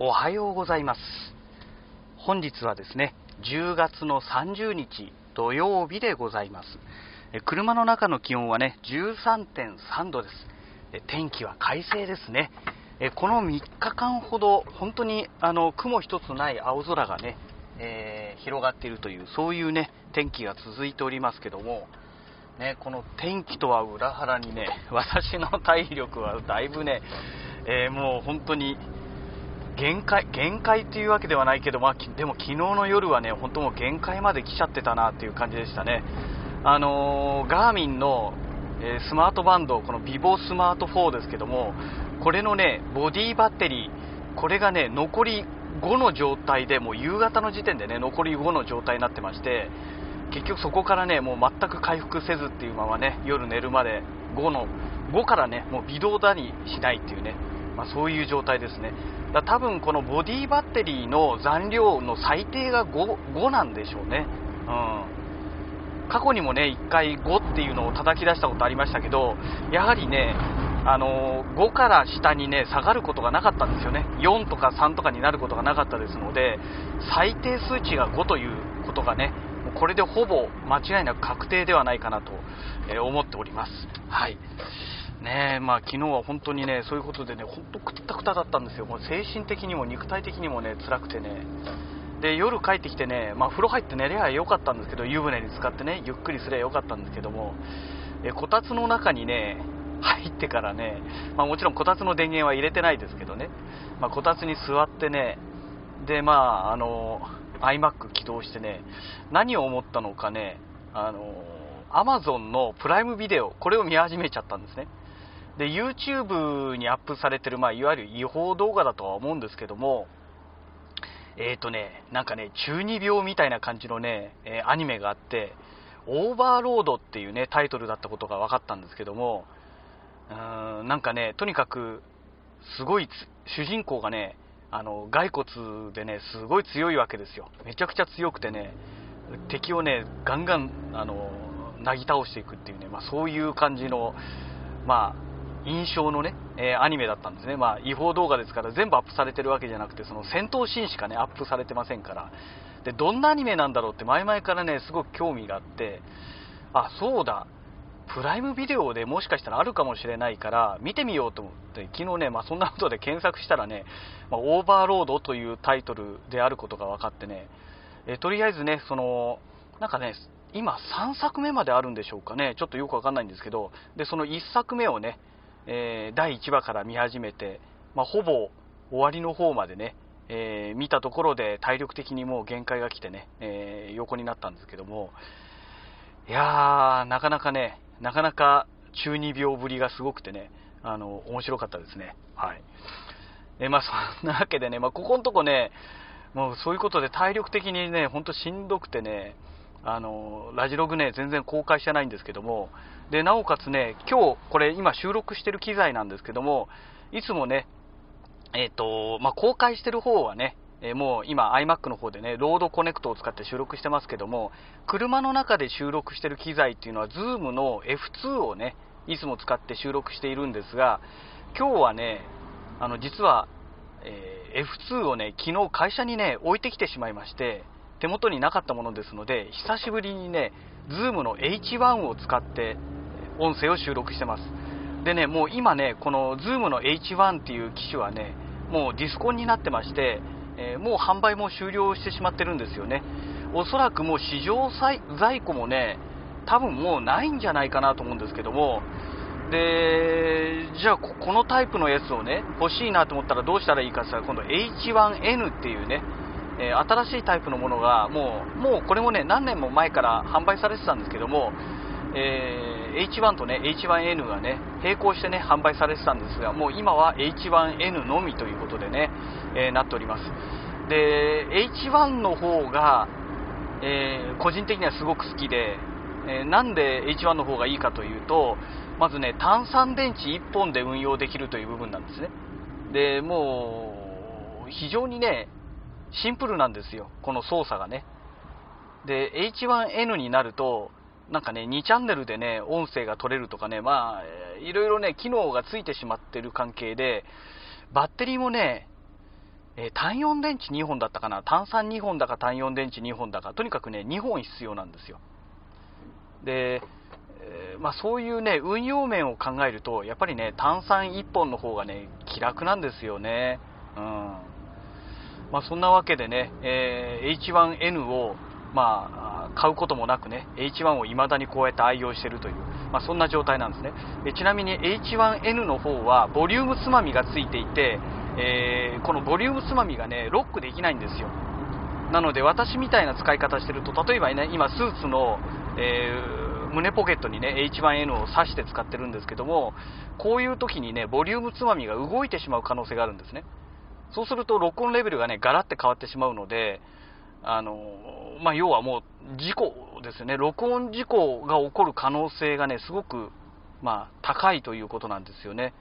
おはようございます。本日はですね10月の30日土曜日でございます。車の中の気温はね13.3度です。天気は快晴ですね。この3日間ほど本当にあの雲一つない青空がね、えー、広がっているというそういうね天気が続いておりますけどもね、この天気とは裏腹にね、私の体力はだいぶね、えー、もう本当に限界、限界っていうわけではないけど、まあ、でも昨日の夜はね、本当もう限界まで来ちゃってたなっていう感じでしたね。あのー、ガーミンの、えー、スマートバンド、このビボスマート4ですけども、これのね、ボディバッテリー、これがね、残り5の状態で、もう夕方の時点でね、残り5の状態になってまして、結局そこからね、もう全く回復せずっていうままね、夜寝るまで5の、5からね、もう微動だにしないっていうね、まあ、そういう状態ですね。だ多分このボディバッテリーの残量の最低が 5, 5なんでしょうね。うん。過去にもね、1回5っていうのを叩き出したことありましたけど、やはりね、あの5から下にね下がることがなかったんですよね、4とか3とかになることがなかったですので、最低数値が5ということがね、これでほぼ間違いなく確定ではないかなと思っております。はいねまあ、昨日は本当にねそういうことでね本当くったくただったんですよ、もう精神的にも肉体的にもね辛くてね、で夜帰ってきてね、まあ、風呂入って寝ればよかったんですけど、湯船に浸かってねゆっくりすればよかったんですけども、えこたつの中にね入ってからね、まあ、もちろんこたつの電源は入れてないですけどね、まあ、こたつに座ってね、でまああの iMac 起動してね、何を思ったのかね、あの、Amazon のプライムビデオ、これを見始めちゃったんですね。で、YouTube にアップされてる、まあ、いわゆる違法動画だとは思うんですけども、え、ー、とね、なんかね、中二病みたいな感じのね、え、アニメがあって、オーバーロードっていうね、タイトルだったことが分かったんですけども、うーん、なんかね、とにかく、すごい主人公がね、あの骸骨でねすごい強いわけですよ、めちゃくちゃ強くてね敵をねガンガンあのなぎ倒していくっていうね、まあ、そういう感じの、まあ、印象のね、えー、アニメだったんですね、まあ、違法動画ですから全部アップされてるわけじゃなくてその戦闘シーンしかねアップされてませんから。でどんなアニメなんだろうって前々からねすごく興味があってあそうだ。プライムビデオでもしかしたらあるかもしれないから見てみようと思って昨日ね、まあ、そんなことで検索したらね、まあ、オーバーロードというタイトルであることが分かってね、えとりあえずね、そのなんかね、今3作目まであるんでしょうかね、ちょっとよくわかんないんですけど、でその1作目をね、えー、第1話から見始めて、まあ、ほぼ終わりの方までね、えー、見たところで体力的にもう限界が来てね、えー、横になったんですけども、いやー、なかなかね、なかなか中二病ぶりがすごくてね、あの、面白かったですね。はい。えまあ、そんなわけでね、まあ、ここのとこね、もうそういうことで体力的にね、ほんとしんどくてね、あの、ラジログね、全然公開してないんですけども、で、なおかつね、今日、これ今収録してる機材なんですけども、いつもね、えっ、ー、と、まあ、公開してる方はね、えー、もう今 iMac の方でね、ロードコネクトを使って収録してますけども、車の中で収録してる機材っていうのは Zoom の F2 をね、いつも使って収録しているんですが、今日はね、あの実は、えー、F2 をね、昨日会社にね、置いてきてしまいまして、手元になかったものですので、久しぶりにね、Zoom の H1 を使って音声を収録してます。でね、もう今ね、この Zoom の H1 っていう機種はね、もうディスコンになってまして、えー、もう販売も終了してしまってるんですよね。おそらくもう市場在庫もね、多分もうないんじゃないかなと思うんですけども、で、じゃあこのタイプのやつをね、欲しいなと思ったらどうしたらいいかって言ったら、今度 H1N っていうね、えー、新しいタイプのものが、もう、もうこれもね、何年も前から販売されてたんですけども、えー、H1 とね、H1N がね、並行してね、販売されてたんですが、もう今は H1N のみということでね、えー、なっております。で、H1 の方が、えー、個人的にはすごく好きで、えなんで H1 の方がいいかというと、まずね、炭酸電池1本で運用できるという部分なんですね。で、もう、非常にね、シンプルなんですよ、この操作がね。で、H1N になると、なんかね、2チャンネルでね、音声が取れるとかね、まあ、いろいろね、機能がついてしまってる関係で、バッテリーもね、えー、単4電池2本だったかな、単3 2本だか単4電池2本だか、とにかくね、2本必要なんですよ。で、えー、まあ、そういうね、運用面を考えると、やっぱりね、単3 1本の方がね、気楽なんですよね。うん。まあ、そんなわけでね、えー、H1N を、まあ、買うこともなくね、H1 を未だにこうやって愛用しているという、まあ、そんな状態なんですねえ。ちなみに H1N の方は、ボリュームつまみがついていて、えー、このボリュームつまみがね、ロックできないんですよ。なので私みたいな使い方してると、例えばね、今スーツの、えー、胸ポケットにね、H1N を挿して使ってるんですけども、こういう時にね、ボリュームつまみが動いてしまう可能性があるんですね。そうすると録音レベルがね、ガラって変わってしまうので、あの、まあ、要はもう事故ですね、録音事故が起こる可能性がね、すごく、まあ、高いということなんですよね。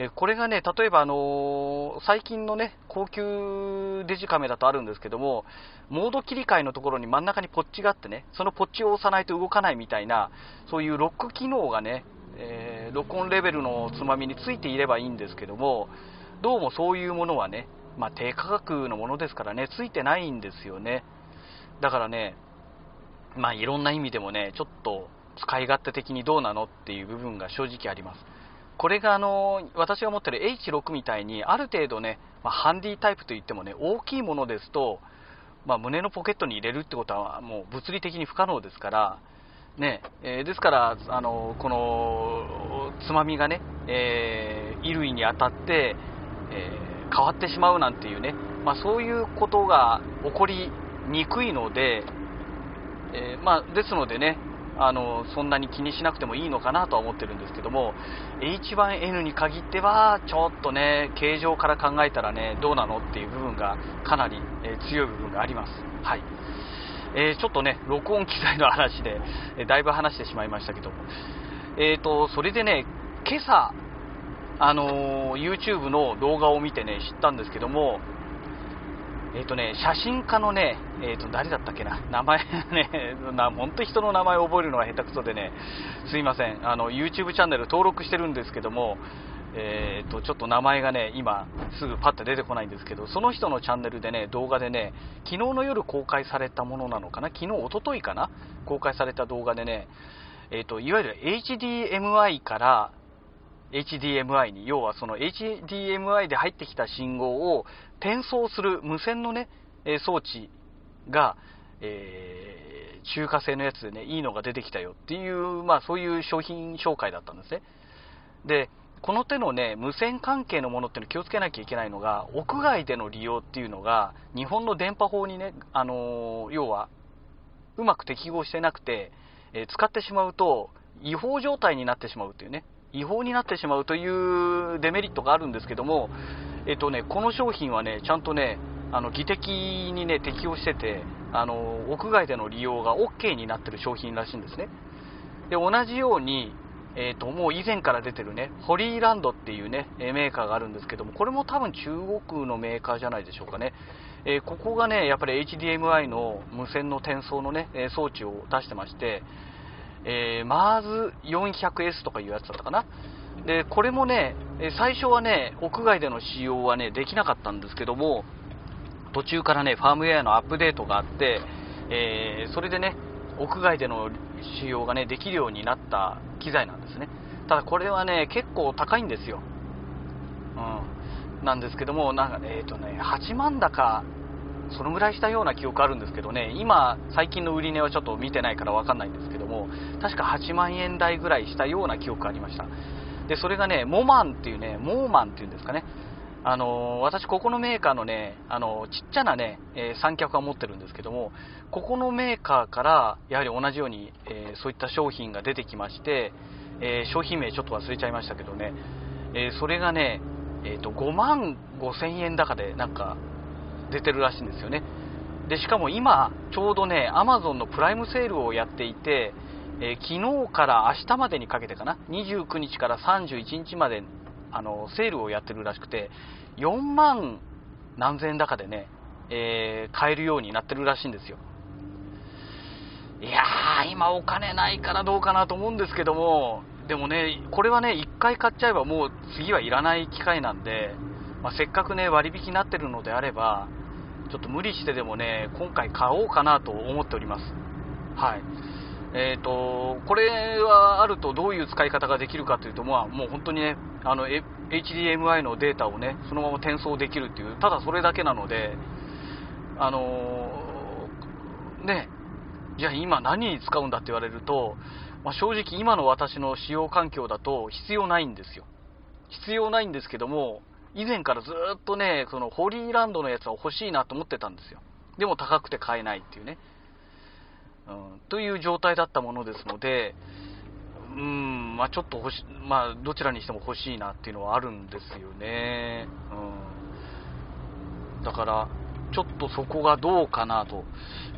えこれがね、例えば、あの最近のね、高級デジカメだとあるんですけども、モード切り替えのところに真ん中にポッチがあってね、そのポッチを押さないと動かないみたいな、そういうロック機能がね、えー、録音レベルのつまみについていればいいんですけども、どうもそういうものはね、まあ、低価格のものですからね、ついてないんですよね。だからね、まあ、いろんな意味でもね、ちょっと使い勝手的にどうなのっていう部分が正直あります。これがあの私が持ってる H6 みたいにある程度ね、まあ、ハンディタイプといってもね大きいものですと、まあ、胸のポケットに入れるってことはもう物理的に不可能ですから、ねえー、ですからあのこのつまみがね、えー、衣類に当たって、変わってしまうなんていうね、まあ、そういうことが起こりにくいので、えまあ、ですのでねあのそんなに気にしなくてもいいのかなとは思ってるんですけども H1N に限ってはちょっとね形状から考えたらねどうなのっていう部分がかなり、えー、強い部分があります。はいえー、ちょっとね録音機材の話で、え、だいぶ話してしまいましたけども、えーと、それでね今朝あの YouTube の動画を見てね知ったんですけどもえっ、とね、写真家のね、えっ、と、誰だったっけな、名前ね、な、本当人の名前を覚えるのが下手くそでね、すいません、あの、YouTube チャンネル登録してるんですけども、えっ、と、ちょっと名前がね、今、すぐパッと出てこないんですけど、その人のチャンネルでね、動画でね、昨日の夜公開されたものなのかな、昨日、おとといかな、公開された動画でね、えっ、と、いわゆる HDMI から HDMI に、要はその HDMI で入ってきた信号を転送する無線のね、装置が、えー、中華製のやつでね、いいのが出てきたよ。っていう、まあそういう商品紹介だったんですね。で、この手のね、無線関係のものっていうの気をつけなきゃいけないのが、屋外での利用っていうのが、日本の電波法にね、あのー、要は、うまく適合してなくて、えー、使ってしまうと、違法状態になってしまうっていうね、違法になってしまうというデメリットがあるんですけども、えっとね、この商品はね、ちゃんとね、あの、技的にね、適用してて、あの、屋外での利用が OK になってる商品らしいんですね。で、同じように、えっ、と、もう以前から出てるね、ホリーランドっていうね、メーカーがあるんですけども、これも多分中国のメーカーじゃないでしょうかね。えー、ここがね、やっぱり HDMI の無線の転送のね、装置を出してまして、えー、マーズ 400S とかいうやつだったかな。で、これもね、最初はね、屋外での使用はね、できなかったんですけども、途中からね、ファームウェアのアップデートがあって、えー、それでね、屋外での使用がね、できるようになった機材なんですね。ただこれはね、結構高いんですよ。うん。なんですけども、なんか、えっ、ー、とね、8万だかそのぐらいしたような記憶あるんですけどね、今、最近の売値はちょっと見てないから分かんないんですけども、確か8万円台ぐらいしたような記憶がありました。で、それがね、モマンっていうね、モーマンっていうんですかね、あの私、ここのメーカーのね、あのちっちゃなね、えー、三脚は持ってるんですけども、ここのメーカーから、やはり同じように、え、そういった商品が出てきまして、え、商品名ちょっと忘れちゃいましたけどね、えそれがね、えーと、5万5千円高でなんか出てるらしいんですよね。で、しかも今、ちょうどね、Amazon のプライムセールをやっていて、えー、昨日から明日までにかけてかな、29日から31日まで、あの、セールをやってるらしくて、4万何千円高でね、えー、買えるようになってるらしいんですよ。いやー、今お金ないからどうかなと思うんですけども、でもね、これはね、1回買っちゃえばもう次はいらない機械なんで、まあ、せっかくね、割引になってるのであれば、ちょっと無理してでもね、今回買おうかなと思っております。はい。え、ー、と、これはあるとどういう使い方ができるかというと、まあ、もう本当にね、あの、HDMI のデータをね、そのまま転送できるっていう、ただそれだけなので、あのー、ね、じゃあ今何に使うんだって言われると、まあ、正直今の私の使用環境だと必要ないんですよ。必要ないんですけども、以前からずっとね、そのホリーランドのやつは欲しいなと思ってたんですよ。でも高くて買えないっていうね。うん、という状態だったものですので、うん、まあちょっと欲し、まあどちらにしても欲しいなっていうのはあるんですよね。うん。だから、ちょっとそこがどうかなと。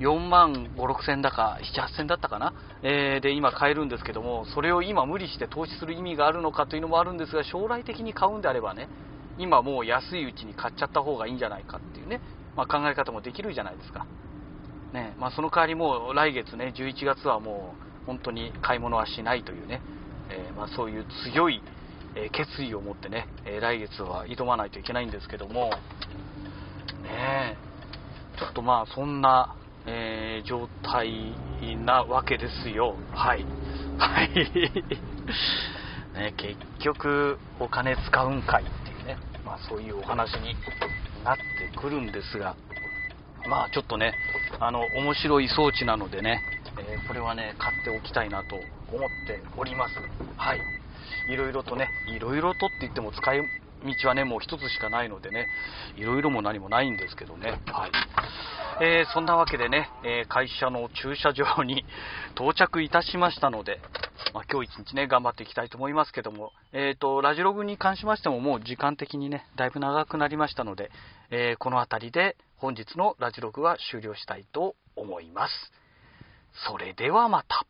4万5、6千だか、7、8000だったかな、えー、で今買えるんですけども、それを今無理して投資する意味があるのかというのもあるんですが、将来的に買うんであればね、今もう安いうちに買っちゃった方がいいんじゃないかっていうね、まあ、考え方もできるじゃないですか。ね、まあ、その代わりもう来月ね、11月はもう本当に買い物はしないというね、えー、ま、そういう強い、決意を持ってね、来月は挑まないといけないんですけども、ねちょっとまあそんな、えー、状態なわけですよ。はい。はい。ね、結局、お金使うんかい、まあそういうお話になってくるんですが、まあちょっとね、あの、面白い装置なのでね、えー、これはね、買っておきたいなと思っております。はい。いろいろとね、いろいろとって言っても使い道はね、もう一つしかないのでね、いろいろも何もないんですけどね。はい。えー、そんなわけでね、えー、会社の駐車場に 到着いたしましたので、まあ、今日一日ね、頑張っていきたいと思いますけども、えっ、ー、と、ラジログに関しましてももう時間的にね、だいぶ長くなりましたので、えこの辺りで本日のラジログは終了したいと思います。それではまた。